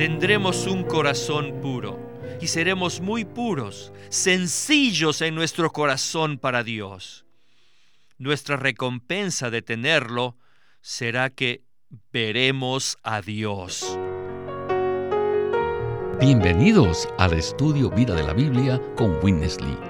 tendremos un corazón puro y seremos muy puros, sencillos en nuestro corazón para Dios. Nuestra recompensa de tenerlo será que veremos a Dios. Bienvenidos al estudio Vida de la Biblia con Winnesley.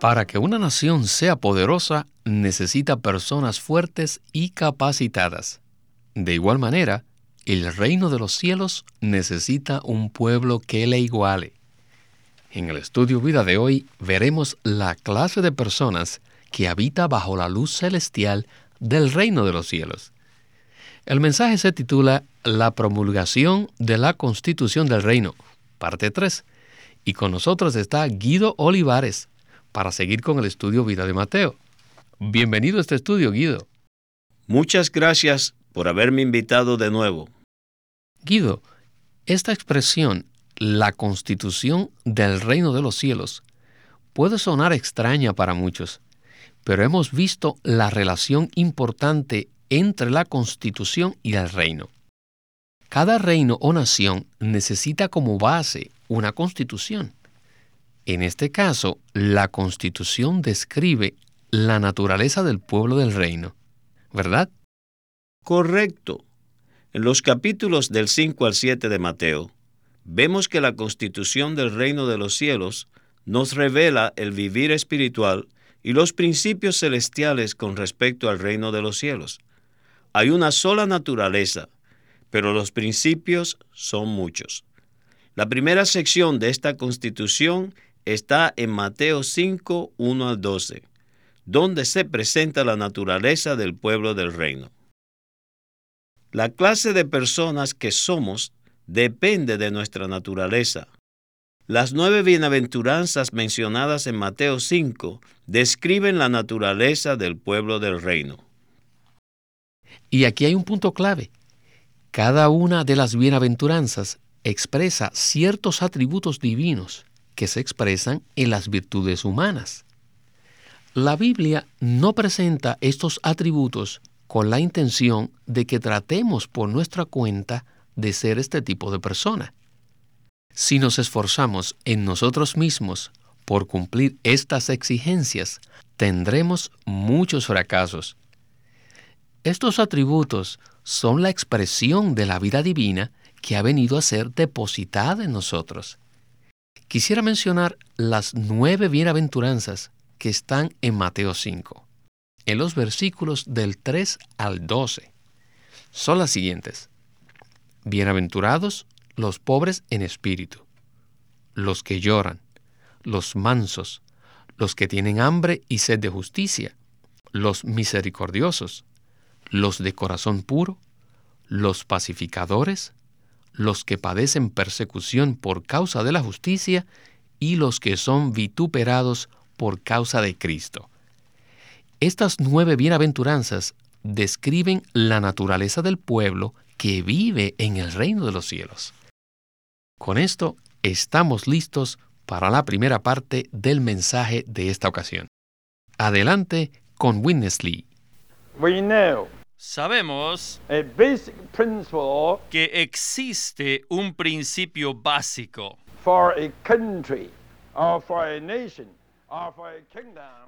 Para que una nación sea poderosa, necesita personas fuertes y capacitadas. De igual manera, el reino de los cielos necesita un pueblo que le iguale. En el estudio vida de hoy veremos la clase de personas que habita bajo la luz celestial del reino de los cielos. El mensaje se titula La promulgación de la Constitución del Reino, parte 3, y con nosotros está Guido Olivares, para seguir con el estudio Vida de Mateo. Bienvenido a este estudio, Guido. Muchas gracias por haberme invitado de nuevo. Guido, esta expresión, la constitución del reino de los cielos, puede sonar extraña para muchos, pero hemos visto la relación importante entre la constitución y el reino. Cada reino o nación necesita como base una constitución. En este caso, la constitución describe la naturaleza del pueblo del reino, ¿verdad? Correcto. En los capítulos del 5 al 7 de Mateo, vemos que la constitución del reino de los cielos nos revela el vivir espiritual y los principios celestiales con respecto al reino de los cielos. Hay una sola naturaleza, pero los principios son muchos. La primera sección de esta constitución está en Mateo 5, 1 al 12, donde se presenta la naturaleza del pueblo del reino. La clase de personas que somos depende de nuestra naturaleza. Las nueve bienaventuranzas mencionadas en Mateo 5 describen la naturaleza del pueblo del reino. Y aquí hay un punto clave. Cada una de las bienaventuranzas expresa ciertos atributos divinos que se expresan en las virtudes humanas. La Biblia no presenta estos atributos con la intención de que tratemos por nuestra cuenta de ser este tipo de persona. Si nos esforzamos en nosotros mismos por cumplir estas exigencias, tendremos muchos fracasos. Estos atributos son la expresión de la vida divina que ha venido a ser depositada en nosotros. Quisiera mencionar las nueve bienaventuranzas que están en Mateo 5, en los versículos del 3 al 12. Son las siguientes. Bienaventurados los pobres en espíritu, los que lloran, los mansos, los que tienen hambre y sed de justicia, los misericordiosos, los de corazón puro, los pacificadores, los que padecen persecución por causa de la justicia y los que son vituperados por causa de Cristo. Estas nueve bienaventuranzas describen la naturaleza del pueblo que vive en el reino de los cielos. Con esto estamos listos para la primera parte del mensaje de esta ocasión. Adelante con Witness Lee. Sabemos que existe un principio básico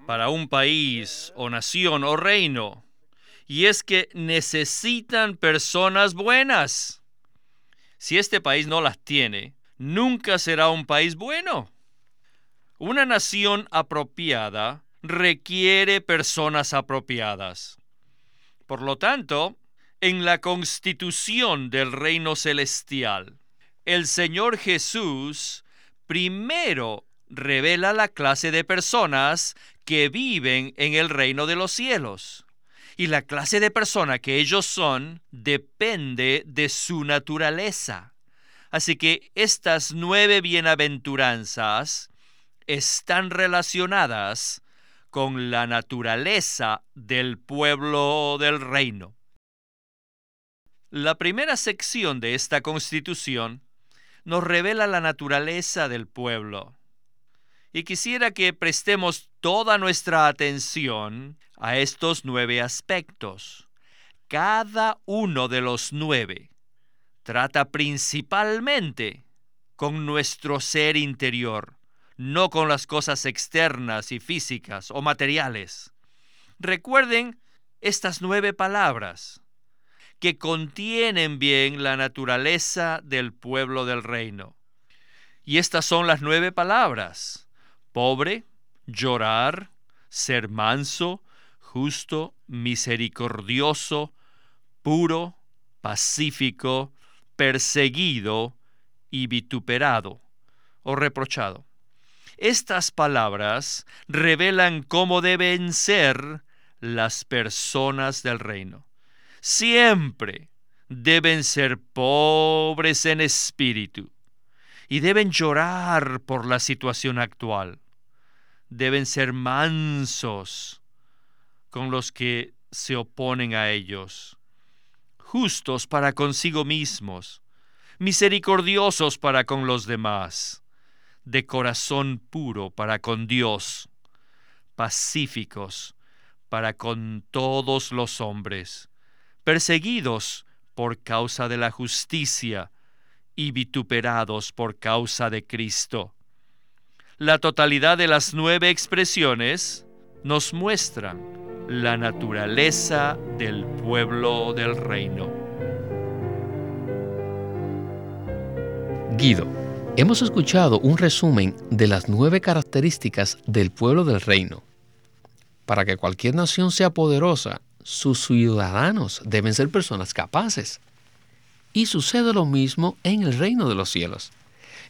para un país o nación o reino, y es que necesitan personas buenas. Si este país no las tiene, nunca será un país bueno. Una nación apropiada requiere personas apropiadas. Por lo tanto, en la constitución del reino celestial, el Señor Jesús primero revela la clase de personas que viven en el reino de los cielos. Y la clase de persona que ellos son depende de su naturaleza. Así que estas nueve bienaventuranzas están relacionadas con la naturaleza del pueblo del reino. La primera sección de esta constitución nos revela la naturaleza del pueblo. Y quisiera que prestemos toda nuestra atención a estos nueve aspectos. Cada uno de los nueve trata principalmente con nuestro ser interior, no con las cosas externas y físicas o materiales. Recuerden estas nueve palabras que contienen bien la naturaleza del pueblo del reino. Y estas son las nueve palabras. Pobre, llorar, ser manso, justo, misericordioso, puro, pacífico, perseguido y vituperado o reprochado. Estas palabras revelan cómo deben ser las personas del reino. Siempre deben ser pobres en espíritu y deben llorar por la situación actual. Deben ser mansos con los que se oponen a ellos, justos para consigo mismos, misericordiosos para con los demás de corazón puro para con Dios, pacíficos para con todos los hombres, perseguidos por causa de la justicia y vituperados por causa de Cristo. La totalidad de las nueve expresiones nos muestran la naturaleza del pueblo del reino. Guido, Hemos escuchado un resumen de las nueve características del pueblo del reino. Para que cualquier nación sea poderosa, sus ciudadanos deben ser personas capaces. Y sucede lo mismo en el reino de los cielos.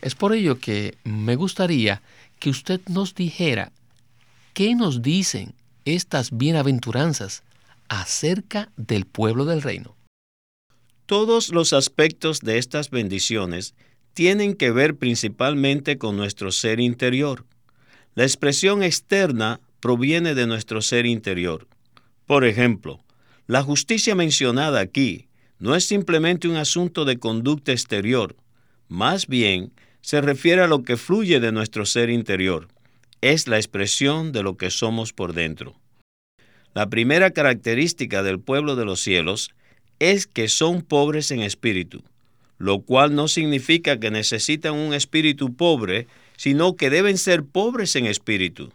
Es por ello que me gustaría que usted nos dijera qué nos dicen estas bienaventuranzas acerca del pueblo del reino. Todos los aspectos de estas bendiciones tienen que ver principalmente con nuestro ser interior. La expresión externa proviene de nuestro ser interior. Por ejemplo, la justicia mencionada aquí no es simplemente un asunto de conducta exterior, más bien se refiere a lo que fluye de nuestro ser interior. Es la expresión de lo que somos por dentro. La primera característica del pueblo de los cielos es que son pobres en espíritu lo cual no significa que necesitan un espíritu pobre, sino que deben ser pobres en espíritu.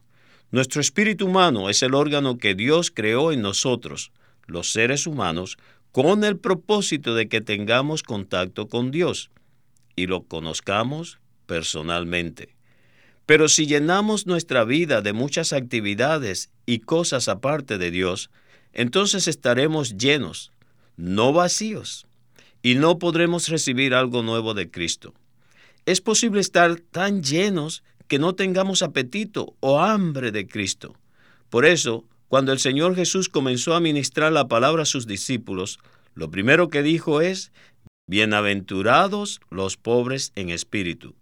Nuestro espíritu humano es el órgano que Dios creó en nosotros, los seres humanos, con el propósito de que tengamos contacto con Dios y lo conozcamos personalmente. Pero si llenamos nuestra vida de muchas actividades y cosas aparte de Dios, entonces estaremos llenos, no vacíos y no podremos recibir algo nuevo de Cristo. Es posible estar tan llenos que no tengamos apetito o hambre de Cristo. Por eso, cuando el Señor Jesús comenzó a ministrar la palabra a sus discípulos, lo primero que dijo es, Bienaventurados los pobres en espíritu.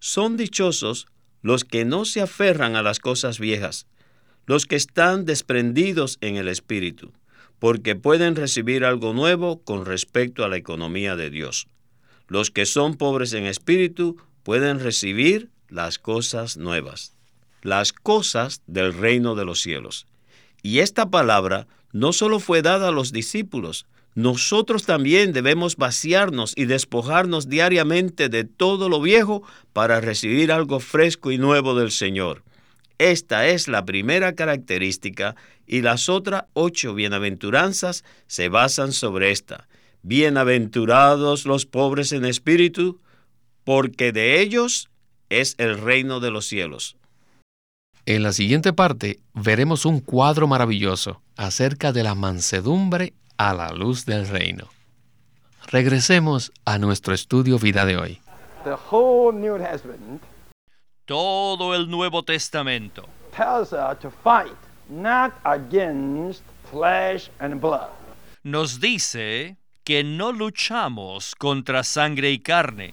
Son dichosos los que no se aferran a las cosas viejas, los que están desprendidos en el espíritu porque pueden recibir algo nuevo con respecto a la economía de Dios. Los que son pobres en espíritu pueden recibir las cosas nuevas, las cosas del reino de los cielos. Y esta palabra no solo fue dada a los discípulos, nosotros también debemos vaciarnos y despojarnos diariamente de todo lo viejo para recibir algo fresco y nuevo del Señor. Esta es la primera característica y las otras ocho bienaventuranzas se basan sobre esta. Bienaventurados los pobres en espíritu, porque de ellos es el reino de los cielos. En la siguiente parte veremos un cuadro maravilloso acerca de la mansedumbre a la luz del reino. Regresemos a nuestro estudio vida de hoy. Todo el Nuevo Testamento nos dice que no luchamos contra sangre y carne,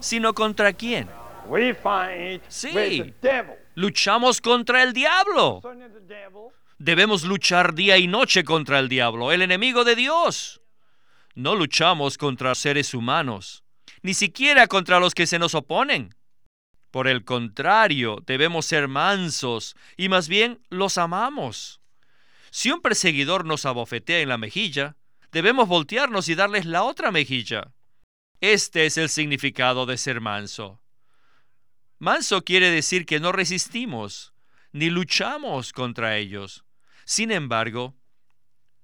sino contra quién. Sí. Luchamos contra el diablo. Debemos luchar día y noche contra el diablo, el enemigo de Dios. No luchamos contra seres humanos, ni siquiera contra los que se nos oponen. Por el contrario, debemos ser mansos y más bien los amamos. Si un perseguidor nos abofetea en la mejilla, debemos voltearnos y darles la otra mejilla. Este es el significado de ser manso. Manso quiere decir que no resistimos, ni luchamos contra ellos. Sin embargo,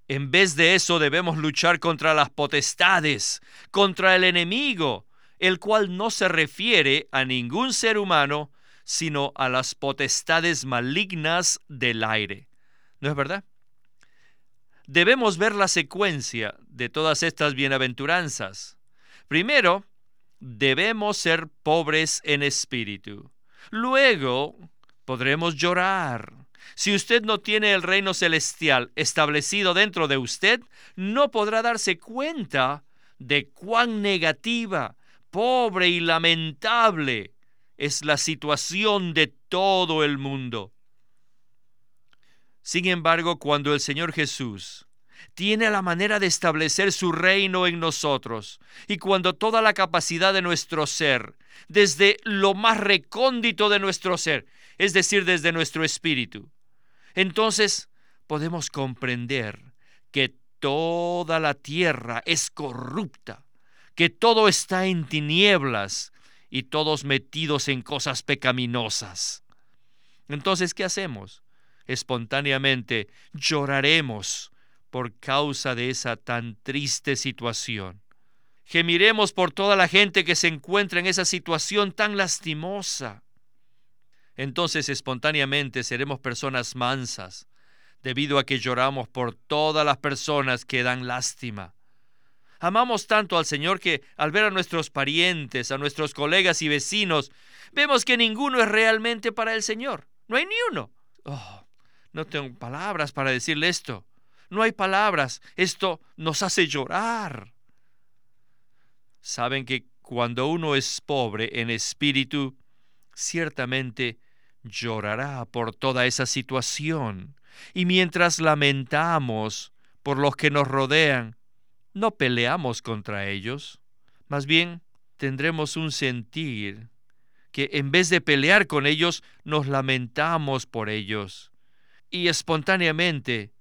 en vez de eso debemos luchar contra las potestades, contra el enemigo, el cual no se refiere a ningún ser humano, sino a las potestades malignas del aire. ¿No es verdad? Debemos ver la secuencia de todas estas bienaventuranzas. Primero, debemos ser pobres en espíritu. Luego, podremos llorar. Si usted no tiene el reino celestial establecido dentro de usted, no podrá darse cuenta de cuán negativa, pobre y lamentable es la situación de todo el mundo. Sin embargo, cuando el Señor Jesús tiene la manera de establecer su reino en nosotros, y cuando toda la capacidad de nuestro ser, desde lo más recóndito de nuestro ser, es decir, desde nuestro espíritu, entonces podemos comprender que toda la tierra es corrupta, que todo está en tinieblas y todos metidos en cosas pecaminosas. Entonces, ¿qué hacemos? Espontáneamente lloraremos por causa de esa tan triste situación. Gemiremos por toda la gente que se encuentra en esa situación tan lastimosa. Entonces espontáneamente seremos personas mansas, debido a que lloramos por todas las personas que dan lástima. Amamos tanto al Señor que al ver a nuestros parientes, a nuestros colegas y vecinos, vemos que ninguno es realmente para el Señor. No hay ni uno. Oh, no tengo palabras para decirle esto. No hay palabras. Esto nos hace llorar. Saben que cuando uno es pobre en espíritu, ciertamente llorará por toda esa situación. Y mientras lamentamos por los que nos rodean, no peleamos contra ellos. Más bien tendremos un sentir que en vez de pelear con ellos, nos lamentamos por ellos. Y espontáneamente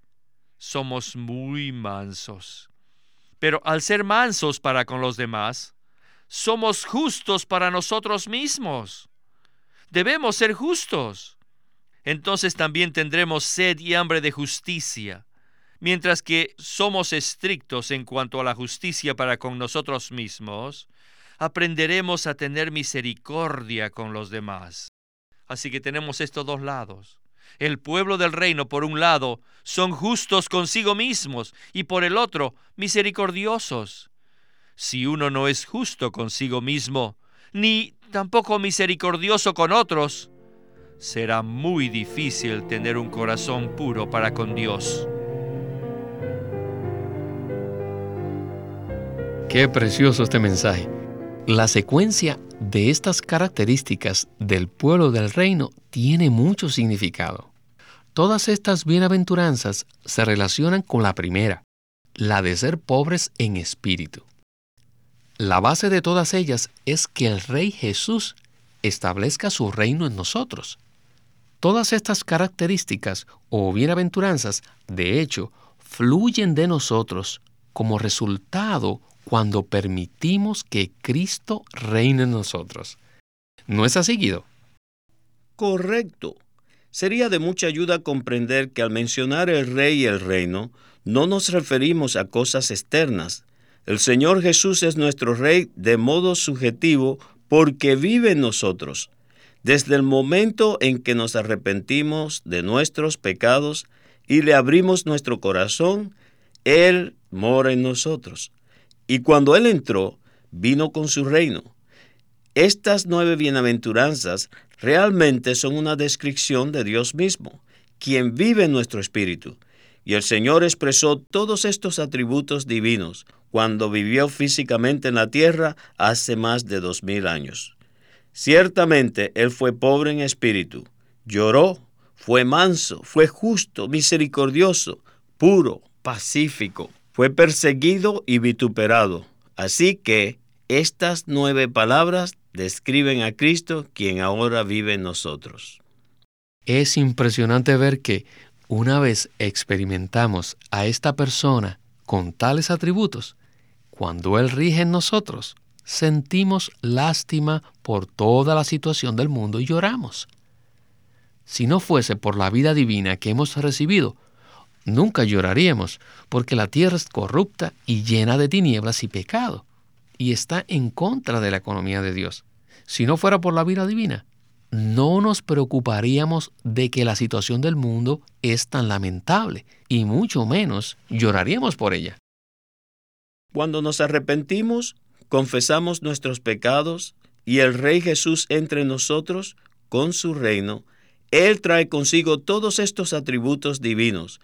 somos muy mansos. Pero al ser mansos para con los demás, somos justos para nosotros mismos. Debemos ser justos. Entonces también tendremos sed y hambre de justicia. Mientras que somos estrictos en cuanto a la justicia para con nosotros mismos, aprenderemos a tener misericordia con los demás. Así que tenemos estos dos lados. El pueblo del reino, por un lado, son justos consigo mismos y por el otro, misericordiosos. Si uno no es justo consigo mismo, ni tampoco misericordioso con otros, será muy difícil tener un corazón puro para con Dios. Qué precioso este mensaje. La secuencia de estas características del pueblo del reino tiene mucho significado. Todas estas bienaventuranzas se relacionan con la primera, la de ser pobres en espíritu. La base de todas ellas es que el Rey Jesús establezca su reino en nosotros. Todas estas características o bienaventuranzas, de hecho, fluyen de nosotros como resultado cuando permitimos que Cristo reine en nosotros. ¿No es así, Guido? Correcto. Sería de mucha ayuda comprender que al mencionar el rey y el reino, no nos referimos a cosas externas. El Señor Jesús es nuestro rey de modo subjetivo porque vive en nosotros. Desde el momento en que nos arrepentimos de nuestros pecados y le abrimos nuestro corazón, Él mora en nosotros. Y cuando Él entró, vino con su reino. Estas nueve bienaventuranzas realmente son una descripción de Dios mismo, quien vive en nuestro espíritu. Y el Señor expresó todos estos atributos divinos cuando vivió físicamente en la tierra hace más de dos mil años. Ciertamente Él fue pobre en espíritu, lloró, fue manso, fue justo, misericordioso, puro, pacífico, fue perseguido y vituperado. Así que estas nueve palabras describen a Cristo, quien ahora vive en nosotros. Es impresionante ver que una vez experimentamos a esta persona con tales atributos, cuando Él rige en nosotros, sentimos lástima por toda la situación del mundo y lloramos. Si no fuese por la vida divina que hemos recibido, nunca lloraríamos, porque la tierra es corrupta y llena de tinieblas y pecado, y está en contra de la economía de Dios. Si no fuera por la vida divina, no nos preocuparíamos de que la situación del mundo es tan lamentable, y mucho menos lloraríamos por ella. Cuando nos arrepentimos, confesamos nuestros pecados y el Rey Jesús entre nosotros con su reino, Él trae consigo todos estos atributos divinos.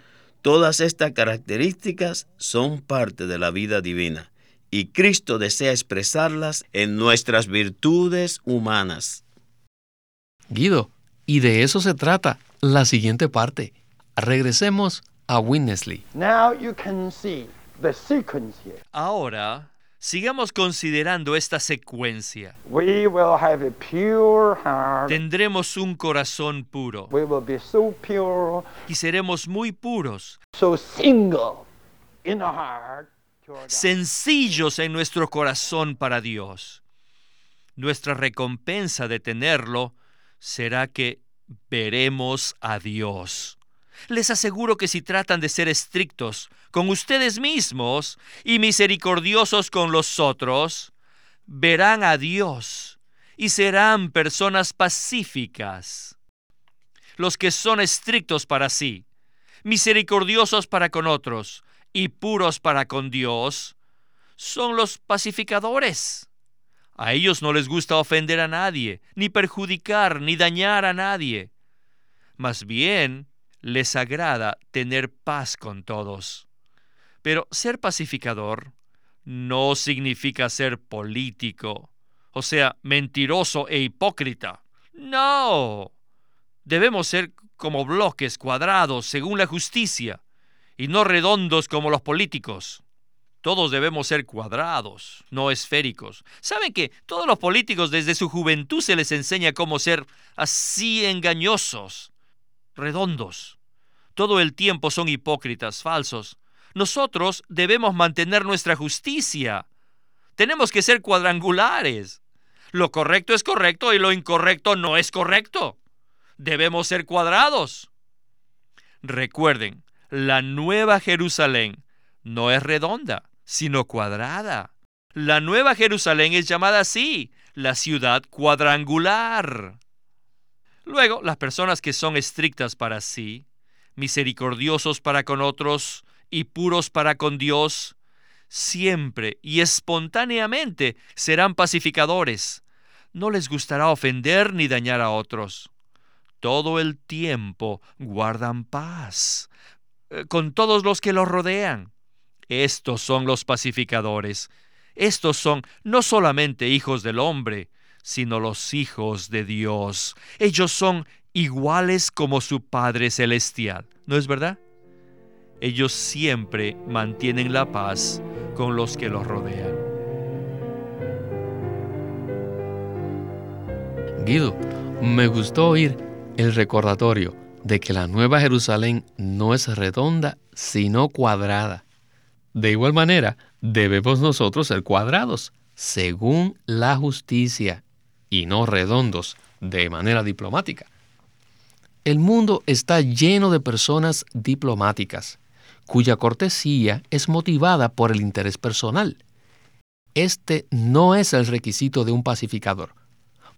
Todas estas características son parte de la vida divina y Cristo desea expresarlas en nuestras virtudes humanas. Guido, y de eso se trata la siguiente parte. Regresemos a Winnesley. Now you can see the sequence here. Ahora, sigamos considerando esta secuencia. We will have a pure heart. Tendremos un corazón puro We will be so pure, y seremos muy puros, so single in the heart. toward God. sencillos en nuestro corazón para Dios. Nuestra recompensa de tenerlo será que veremos a Dios. Les aseguro que si tratan de ser estrictos con ustedes mismos y misericordiosos con los otros, verán a Dios y serán personas pacíficas. Los que son estrictos para sí, misericordiosos para con otros y puros para con Dios, son los pacificadores. A ellos no les gusta ofender a nadie, ni perjudicar, ni dañar a nadie. Más bien, les agrada tener paz con todos. Pero ser pacificador no significa ser político, o sea, mentiroso e hipócrita. No. Debemos ser como bloques cuadrados según la justicia, y no redondos como los políticos. Todos debemos ser cuadrados, no esféricos. ¿Saben que todos los políticos desde su juventud se les enseña cómo ser así engañosos, redondos? Todo el tiempo son hipócritas, falsos. Nosotros debemos mantener nuestra justicia. Tenemos que ser cuadrangulares. Lo correcto es correcto y lo incorrecto no es correcto. Debemos ser cuadrados. Recuerden, la nueva Jerusalén no es redonda, sino cuadrada. La nueva Jerusalén es llamada así, la ciudad cuadrangular. Luego, las personas que son estrictas para sí, misericordiosos para con otros y puros para con Dios, siempre y espontáneamente serán pacificadores. No les gustará ofender ni dañar a otros. Todo el tiempo guardan paz eh, con todos los que los rodean. Estos son los pacificadores. Estos son no solamente hijos del hombre, sino los hijos de Dios. Ellos son iguales como su Padre Celestial. ¿No es verdad? Ellos siempre mantienen la paz con los que los rodean. Guido, me gustó oír el recordatorio de que la Nueva Jerusalén no es redonda, sino cuadrada. De igual manera, debemos nosotros ser cuadrados, según la justicia, y no redondos, de manera diplomática. El mundo está lleno de personas diplomáticas, cuya cortesía es motivada por el interés personal. Este no es el requisito de un pacificador.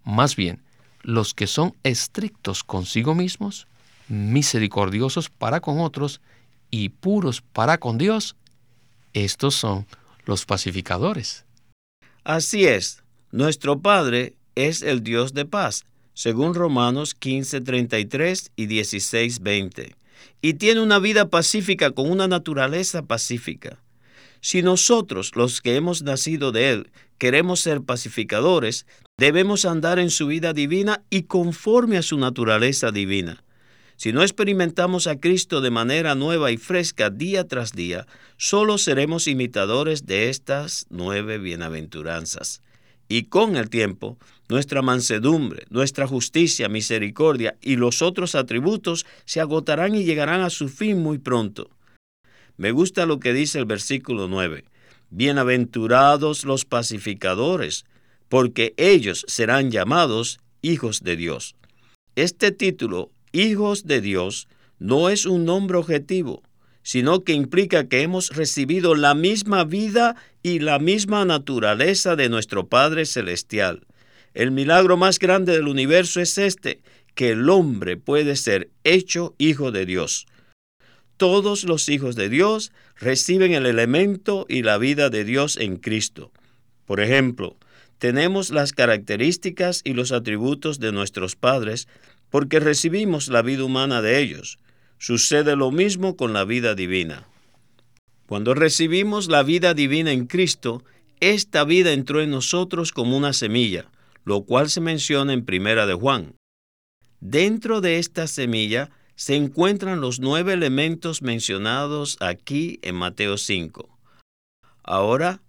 Más bien, los que son estrictos consigo mismos, misericordiosos para con otros y puros para con Dios, estos son los pacificadores. Así es, nuestro Padre es el Dios de paz, según Romanos 15:33 y 16:20. y tiene una vida pacífica con una naturaleza pacífica. Si nosotros, los que hemos nacido de Él, queremos ser pacificadores, debemos andar en su vida divina y conforme a su naturaleza divina. Si no experimentamos a Cristo de manera nueva y fresca día tras día, solo seremos imitadores de estas nueve bienaventuranzas. Y con el tiempo, nuestra mansedumbre, nuestra justicia, misericordia y los otros atributos se agotarán y llegarán a su fin muy pronto. Me gusta lo que dice el versículo 9. Bienaventurados los pacificadores, porque ellos serán llamados hijos de Dios. Este título hijos de Dios no es un nombre objetivo, sino que implica que hemos recibido la misma vida y la misma naturaleza de nuestro Padre Celestial. El milagro más grande del universo es este, que el hombre puede ser hecho hijo de Dios. Todos los hijos de Dios reciben el elemento y la vida de Dios en Cristo. Por ejemplo, tenemos las características y los atributos de nuestros padres porque recibimos la vida humana de ellos. Sucede lo mismo con la vida divina. Cuando recibimos la vida divina en Cristo, esta vida entró en nosotros como una semilla, lo cual se menciona en Primera de Juan. Dentro de esta semilla se encuentran los nueve elementos mencionados aquí en Mateo 5. Ahora,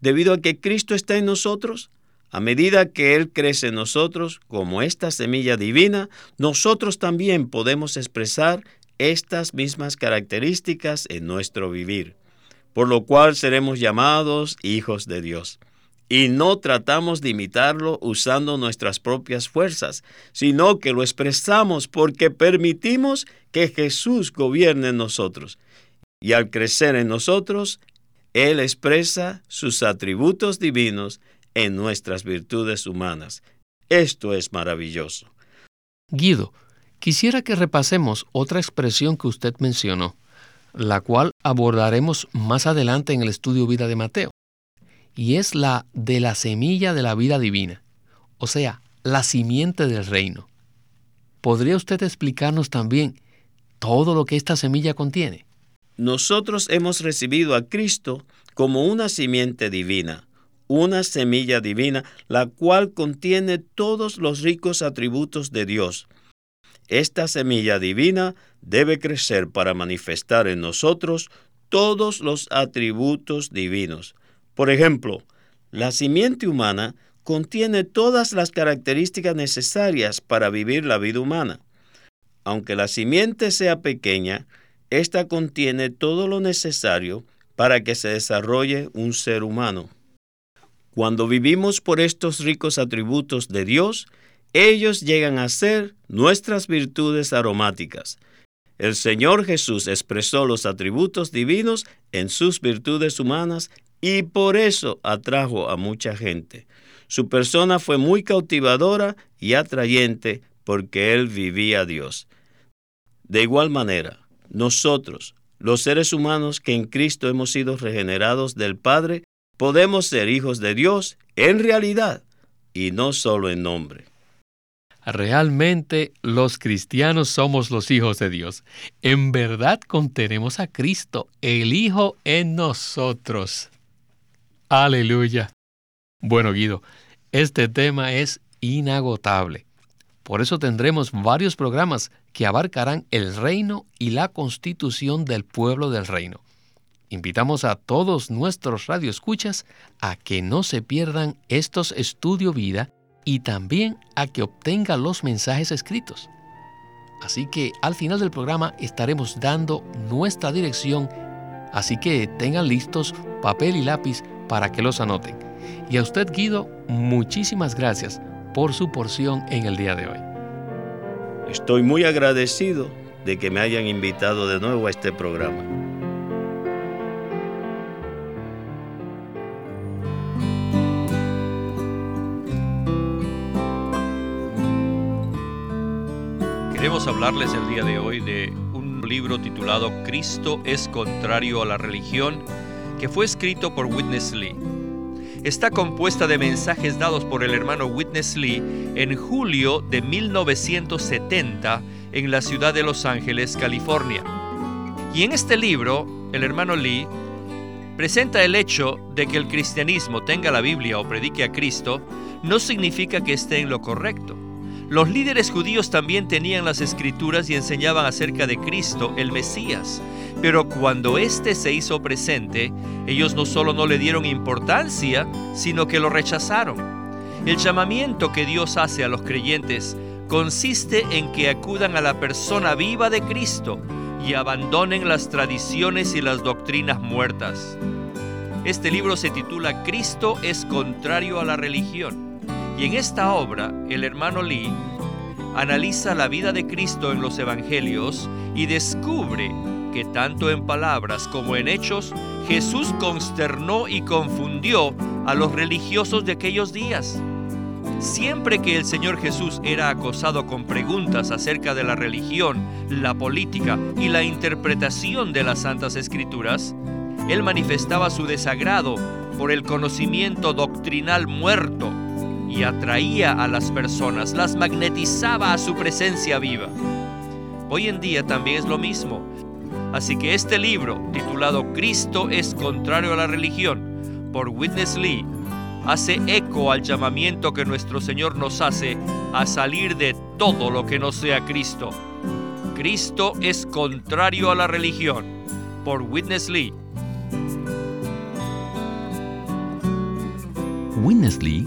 debido a que Cristo está en nosotros, a medida que Él crece en nosotros como esta semilla divina, nosotros también podemos expresar estas mismas características en nuestro vivir, por lo cual seremos llamados hijos de Dios. Y no tratamos de imitarlo usando nuestras propias fuerzas, sino que lo expresamos porque permitimos que Jesús gobierne en nosotros. Y al crecer en nosotros, Él expresa sus atributos divinos en nuestras virtudes humanas. Esto es maravilloso. Guido, quisiera que repasemos otra expresión que usted mencionó, la cual abordaremos más adelante en el estudio vida de Mateo, y es la de la semilla de la vida divina, o sea, la simiente del reino. ¿Podría usted explicarnos también todo lo que esta semilla contiene? Nosotros hemos recibido a Cristo como una simiente divina una semilla divina, la cual contiene todos los ricos atributos de Dios. Esta semilla divina debe crecer para manifestar en nosotros todos los atributos divinos. Por ejemplo, la simiente humana contiene todas las características necesarias para vivir la vida humana. Aunque la simiente sea pequeña, ésta contiene todo lo necesario para que se desarrolle un ser humano. Cuando vivimos por estos ricos atributos de Dios, ellos llegan a ser nuestras virtudes aromáticas. El Señor Jesús expresó los atributos divinos en sus virtudes humanas y por eso atrajo a mucha gente. Su persona fue muy cautivadora y atrayente porque él vivía a Dios. De igual manera, nosotros, los seres humanos que en Cristo hemos sido regenerados del Padre, podemos ser hijos de Dios en realidad y no solo en nombre. Realmente los cristianos somos los hijos de Dios. En verdad contenemos a Cristo, el Hijo, en nosotros. Aleluya. Bueno, Guido, este tema es inagotable. Por eso tendremos varios programas que abarcarán el reino y la constitución del pueblo del reino. Invitamos a todos nuestros radioescuchas a que no se pierdan estos Estudio Vida y también a que obtengan los mensajes escritos. Así que al final del programa estaremos dando nuestra dirección, así que tengan listos papel y lápiz para que los anoten. Y a usted, Guido, muchísimas gracias por su porción en el día de hoy. Estoy muy agradecido de que me hayan invitado de nuevo a este programa. Queremos hablarles el día de hoy de un libro titulado Cristo es contrario a la religión, que fue escrito por Witness Lee. Está compuesta de mensajes dados por el hermano Witness Lee en julio de 1970 en la ciudad de Los Ángeles, California. Y en este libro, el hermano Lee presenta el hecho de que el cristianismo tenga la Biblia o predique a Cristo no significa que esté en lo correcto. Los líderes judíos también tenían las escrituras y enseñaban acerca de Cristo, el Mesías. Pero cuando éste se hizo presente, ellos no solo no le dieron importancia, sino que lo rechazaron. El llamamiento que Dios hace a los creyentes consiste en que acudan a la persona viva de Cristo y abandonen las tradiciones y las doctrinas muertas. Este libro se titula Cristo es contrario a la religión. Y en esta obra, el hermano Lee analiza la vida de Cristo en los evangelios y descubre que tanto en palabras como en hechos, Jesús consternó y confundió a los religiosos de aquellos días. Siempre que el Señor Jesús era acosado con preguntas acerca de la religión, la política y la interpretación de las Santas Escrituras, Él manifestaba su desagrado por el conocimiento doctrinal muerto y atraía a las personas, las magnetizaba a su presencia viva. Hoy en día también es lo mismo. Así que este libro, titulado Cristo es contrario a la religión, por Witness Lee, hace eco al llamamiento que nuestro Señor nos hace a salir de todo lo que no sea Cristo. Cristo es contrario a la religión. Por Witness Lee. Witness Lee